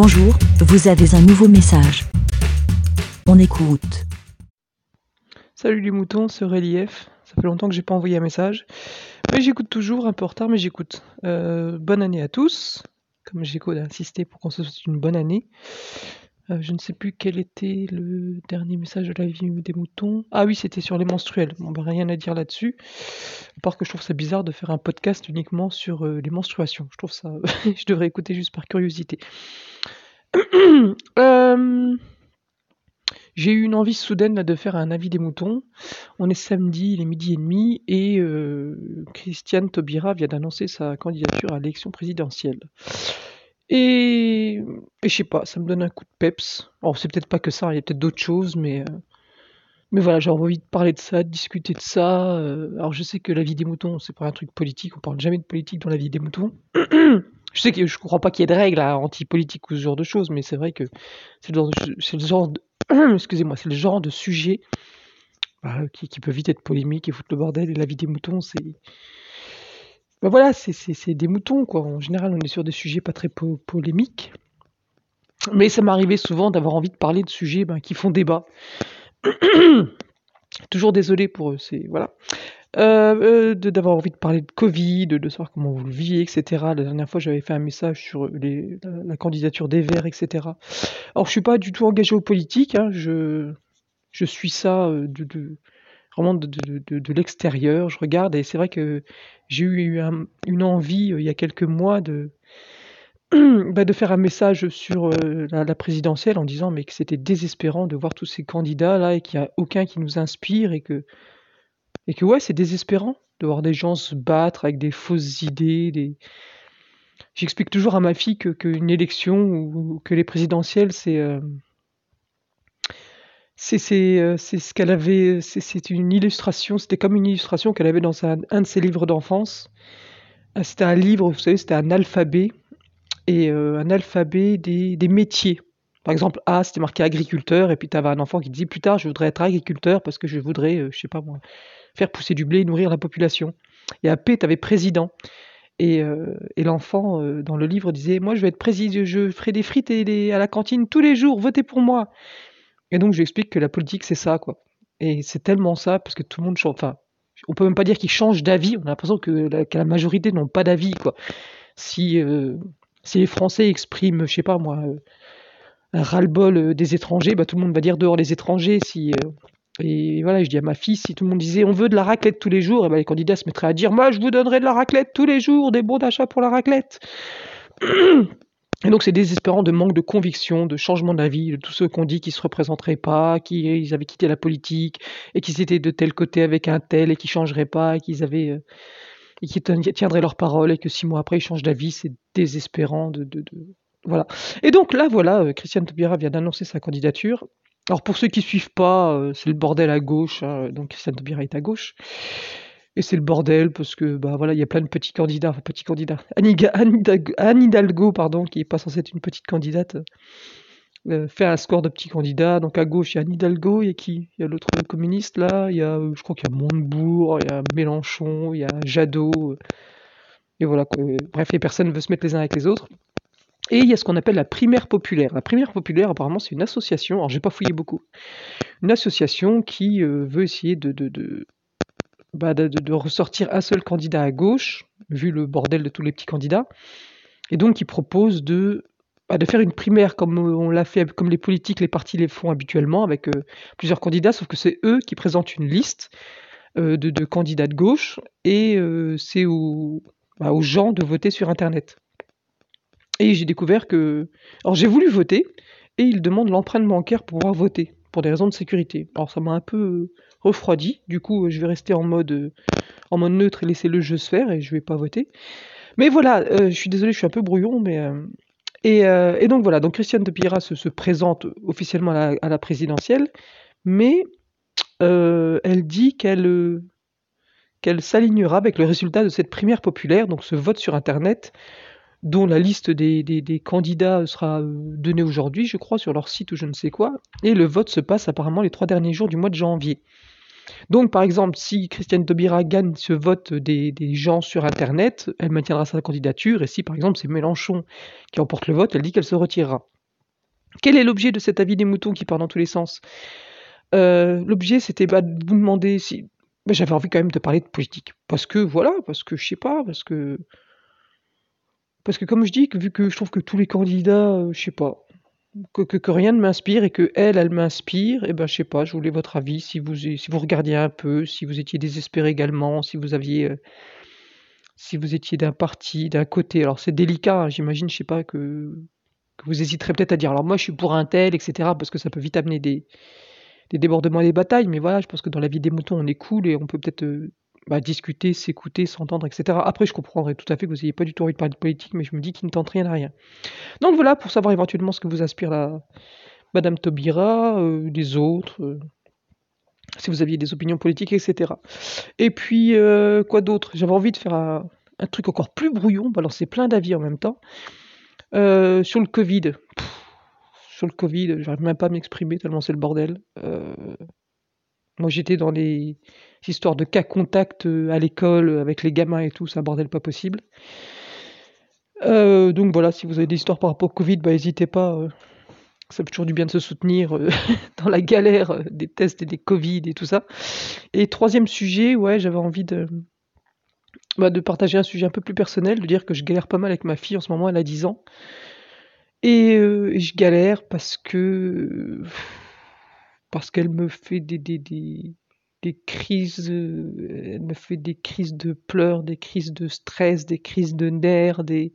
Bonjour, vous avez un nouveau message. On écoute. Salut les moutons, c'est Relief. Ça fait longtemps que j'ai pas envoyé un message. Mais j'écoute toujours, un peu en retard, mais j'écoute. Euh, bonne année à tous. Comme j'ai insisté pour qu'on se souhaite une bonne année. Euh, je ne sais plus quel était le dernier message de la vie des moutons. Ah oui, c'était sur les menstruels. Bon, bah, rien à dire là-dessus. À part que je trouve ça bizarre de faire un podcast uniquement sur euh, les menstruations. Je trouve ça. je devrais écouter juste par curiosité. Euh, j'ai eu une envie soudaine de faire un avis des moutons. On est samedi, il est midi et demi, et Christiane Taubira vient d'annoncer sa candidature à l'élection présidentielle. Et, je sais pas, ça me donne un coup de peps. Alors c'est peut-être pas que ça, il y a peut-être d'autres choses, mais euh, mais voilà, j'ai envie de parler de ça, de discuter de ça. Euh, alors je sais que la vie des moutons, c'est pas un truc politique, on parle jamais de politique dans la vie des moutons. je sais que je crois pas qu'il y ait de règles anti-politique ou ce genre de choses, mais c'est vrai que c'est le genre de, excusez-moi, c'est le genre de sujet bah, qui, qui peut vite être polémique et foutre le bordel. Et la vie des moutons, c'est bah voilà, c'est des moutons, quoi. En général, on est sur des sujets pas très polémiques. Mais ça m'arrivait souvent d'avoir envie de parler de sujets ben, qui font débat. Toujours désolé pour eux, c'est voilà. Euh, euh d'avoir envie de parler de Covid, de, savoir comment vous le vivez, etc. La dernière fois, j'avais fait un message sur la, candidature des Verts, etc. Alors, je suis pas du tout engagé aux politiques, hein, je, je suis ça euh, de, de vraiment de, de, de, l'extérieur. Je regarde et c'est vrai que j'ai eu une envie euh, il y a quelques mois de, bah, de faire un message sur la, présidentielle en disant mais que c'était désespérant de voir tous ces candidats là et qu'il n'y a aucun qui nous inspire et que et que ouais c'est désespérant de voir des gens se battre avec des fausses idées des j'explique toujours à ma fille qu'une élection ou que les présidentielles c'est euh, euh, c'est ce qu'elle avait, c'est une illustration, c'était comme une illustration qu'elle avait dans un, de ses livres d'enfance. Euh, c'était un livre, vous savez, c'était un alphabet, et un alphabet des, des, métiers. Par exemple, A, c'était marqué agriculteur, et puis tu avais un enfant qui disait plus tard, je voudrais être agriculteur parce que je voudrais, je sais pas moi, faire pousser du blé et nourrir la population. Et à P, tu avais président. Et, et l'enfant, dans le livre, disait Moi, je vais être président, je ferai des frites à la cantine tous les jours, votez pour moi. Et donc, je lui explique que la politique, c'est ça, quoi. Et c'est tellement ça, parce que tout le monde change. Enfin, on peut même pas dire qu'ils changent d'avis. On a l'impression que la, majorité n'ont pas d'avis, quoi. Si, euh, si les Français expriment, je sais pas moi, euh, ras-le-bol euh, des étrangers, bah, tout le monde va dire dehors les étrangers. Si, et voilà, je dis à ma fille, si tout le monde disait on veut de la raclette tous les jours, et ben les candidats se mettraient à dire moi je vous donnerai de la raclette tous les jours, des bons d'achat pour la raclette. Et donc c'est désespérant de manque de conviction, de changement d'avis, de tous ceux qu'on dit qu'ils se représenteraient pas, qu'ils avaient quitté la politique et qu'ils étaient de tel côté avec un tel et qu'ils changeraient pas, et qu'ils avaient euh, qu'ils tiendraient leur parole et que six mois après ils changent d'avis, c'est désespérant de, voilà. Et donc là voilà, euh, Christiane Taubira vient d'annoncer sa candidature. Alors pour ceux qui suivent pas, euh, c'est le bordel à gauche, hein, donc Christiane Taubira est à gauche. Et c'est le bordel parce que bah voilà, il y a plein de petits candidats, petits candidats. Anne Hidalgo, pardon, qui est pas censée être une petite candidate, euh, fait un score de petits candidats. Donc à gauche, il y a Anne Hidalgo, il y a qui? Il y a l'autre communiste là, il y a, euh, je crois qu'il y a Montebourg, il y a Mélenchon, il y a Jadot. et voilà, bref, les personnes veulent se mettre les uns avec les autres. Et il y a ce qu'on appelle la primaire populaire. La primaire populaire, apparemment, c'est une association, alors j'ai pas fouillé beaucoup, une association qui euh, veut essayer bah, de, ressortir un seul candidat à gauche, vu le bordel de tous les petits candidats, et donc il propose de, bah, faire une primaire comme on l'a fait, comme les politiques, les partis les font habituellement, avec euh, plusieurs candidats, sauf que c'est eux qui présentent une liste euh, de, candidats de gauche, et euh, c'est bah, aux gens de voter sur Internet. Et j'ai découvert que... Alors j'ai voulu voter, et ils demandent l'empreinte bancaire pour pouvoir voter, pour des raisons de sécurité. Alors ça m'a un peu refroidi. Du coup, je vais rester en mode, euh, en mode neutre et laisser le jeu se faire et je vais pas voter. Mais voilà, euh, je suis désolé, je suis un peu brouillon, mais euh, et, donc voilà, donc Christiane de Pira se, présente officiellement à la, présidentielle, mais elle dit qu'elle qu'elle s'alignera avec le résultat de cette primaire populaire, donc ce vote sur Internet, dont la liste des, candidats sera donnée aujourd'hui, je crois, sur leur site ou je ne sais quoi, et le vote se passe apparemment les trois derniers jours du mois de janvier. Donc, par exemple, si Christiane Taubira gagne ce vote des, gens sur Internet, elle maintiendra sa candidature, et si, par exemple, c'est Mélenchon qui emporte le vote, elle dit qu'elle se retirera. Quel est l'objet de cet avis des moutons qui part dans tous les sens? Euh, L'objet, c'était de vous demander si... bah, J'avais envie quand même de parler de politique. Parce que, voilà, parce que, je sais pas, parce que... Parce que, comme je dis, vu que je trouve que tous les candidats, euh, je sais pas, que, rien ne m'inspire et que elle, elle m'inspire, et ben je sais pas, je voulais votre avis, si vous, si vous regardiez un peu, si vous étiez désespéré également, si vous aviez, euh, si vous étiez d'un parti, d'un côté. Alors c'est délicat, hein, j'imagine, je sais pas, que, que vous hésiterez peut-être à dire, alors moi je suis pour un tel, etc., parce que ça peut vite amener des, des débordements et des batailles, mais voilà, je pense que dans la vie des moutons, on est cool et on peut peut-être euh, bah, discuter, s'écouter, s'entendre, etc. Après, je comprendrais tout à fait que vous n'ayez pas du tout envie de parler de politique, mais je me dis qu'il ne tente rien à rien. Donc voilà, pour savoir éventuellement ce que vous inspire la Madame Taubira, euh, les autres, euh, si vous aviez des opinions politiques, etc. Et puis, euh, quoi d'autre? J'avais envie de faire un, truc encore plus brouillon, balancer plein d'avis en même temps, euh, sur le Covid. Sur le Covid, j'arrive même pas à m'exprimer tellement c'est le bordel. Moi, j'étais dans les histoires de cas contact euh, à l'école euh, avec les gamins et tout, c'est un bordel pas possible. Euh, donc voilà, si vous avez des histoires par rapport au Covid, bah n'hésitez pas. ça fait toujours du bien de se soutenir dans la galère des tests et des Covid et tout ça. Et troisième sujet, ouais, j'avais envie de, bah, de partager un sujet un peu plus personnel, de dire que je galère pas mal avec ma fille en ce moment, elle a 10 ans. Et, je galère parce que parce qu'elle me fait des, des, des crises, euh, elle me fait des crises de pleurs, des crises de stress, des crises de nerfs, des,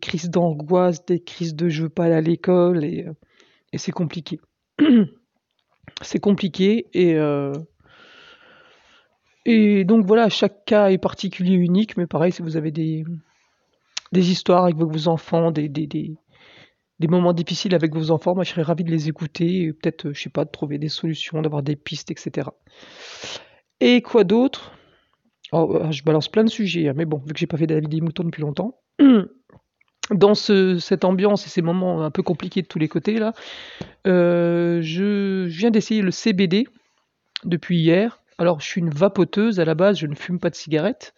crises d'angoisse, des crises de je veux pas aller à l'école et, euh, et c'est compliqué. c'est compliqué et, euh, et donc voilà, chaque cas est particulier, unique, mais pareil, si vous avez des, des histoires avec vos enfants, des, des, des moments difficiles avec vos enfants, moi je serais ravi de les écouter et peut-être, euh, je sais pas, de trouver des solutions, d'avoir des pistes, etc. Et quoi d'autre? Oh, euh, Je balance plein de sujets, hein, mais bon, vu que j'ai pas fait d'avis des moutons depuis longtemps, dans ce, cette ambiance et ces moments un peu compliqués de tous les côtés là, euh, je, viens d'essayer le CBD depuis hier. Alors je suis une vapoteuse à la base, je ne fume pas de cigarettes.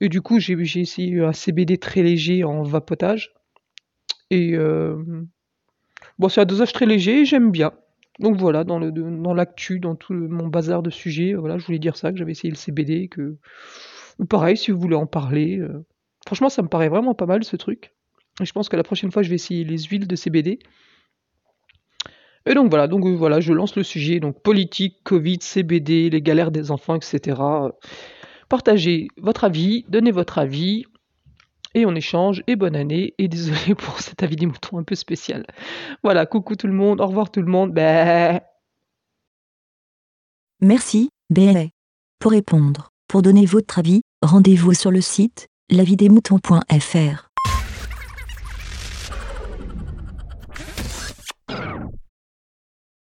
Et du coup j'ai essayé un CBD très léger en vapotage. Et euh, bon, c'est un dosage très léger, j'aime bien. Donc voilà, dans le dans l'actu, dans tout mon bazar de sujets, voilà, je voulais dire ça, que j'avais essayé le CBD, que pareil, si vous voulez en parler. euh, Franchement, ça me paraît vraiment pas mal ce truc. Et je pense que la prochaine fois, je vais essayer les huiles de CBD. Et donc voilà, donc euh, voilà, je lance le sujet, donc politique, Covid, CBD, les galères des enfants, etc. Partagez votre avis, donnez votre avis, et on échange, et bonne année, et désolé pour cet avis des moutons un peu spécial. Voilà, coucou tout le monde, au revoir tout le monde, bah... Merci, BLA. Pour répondre, pour donner votre avis, rendez-vous sur le site lavidemouton.fr.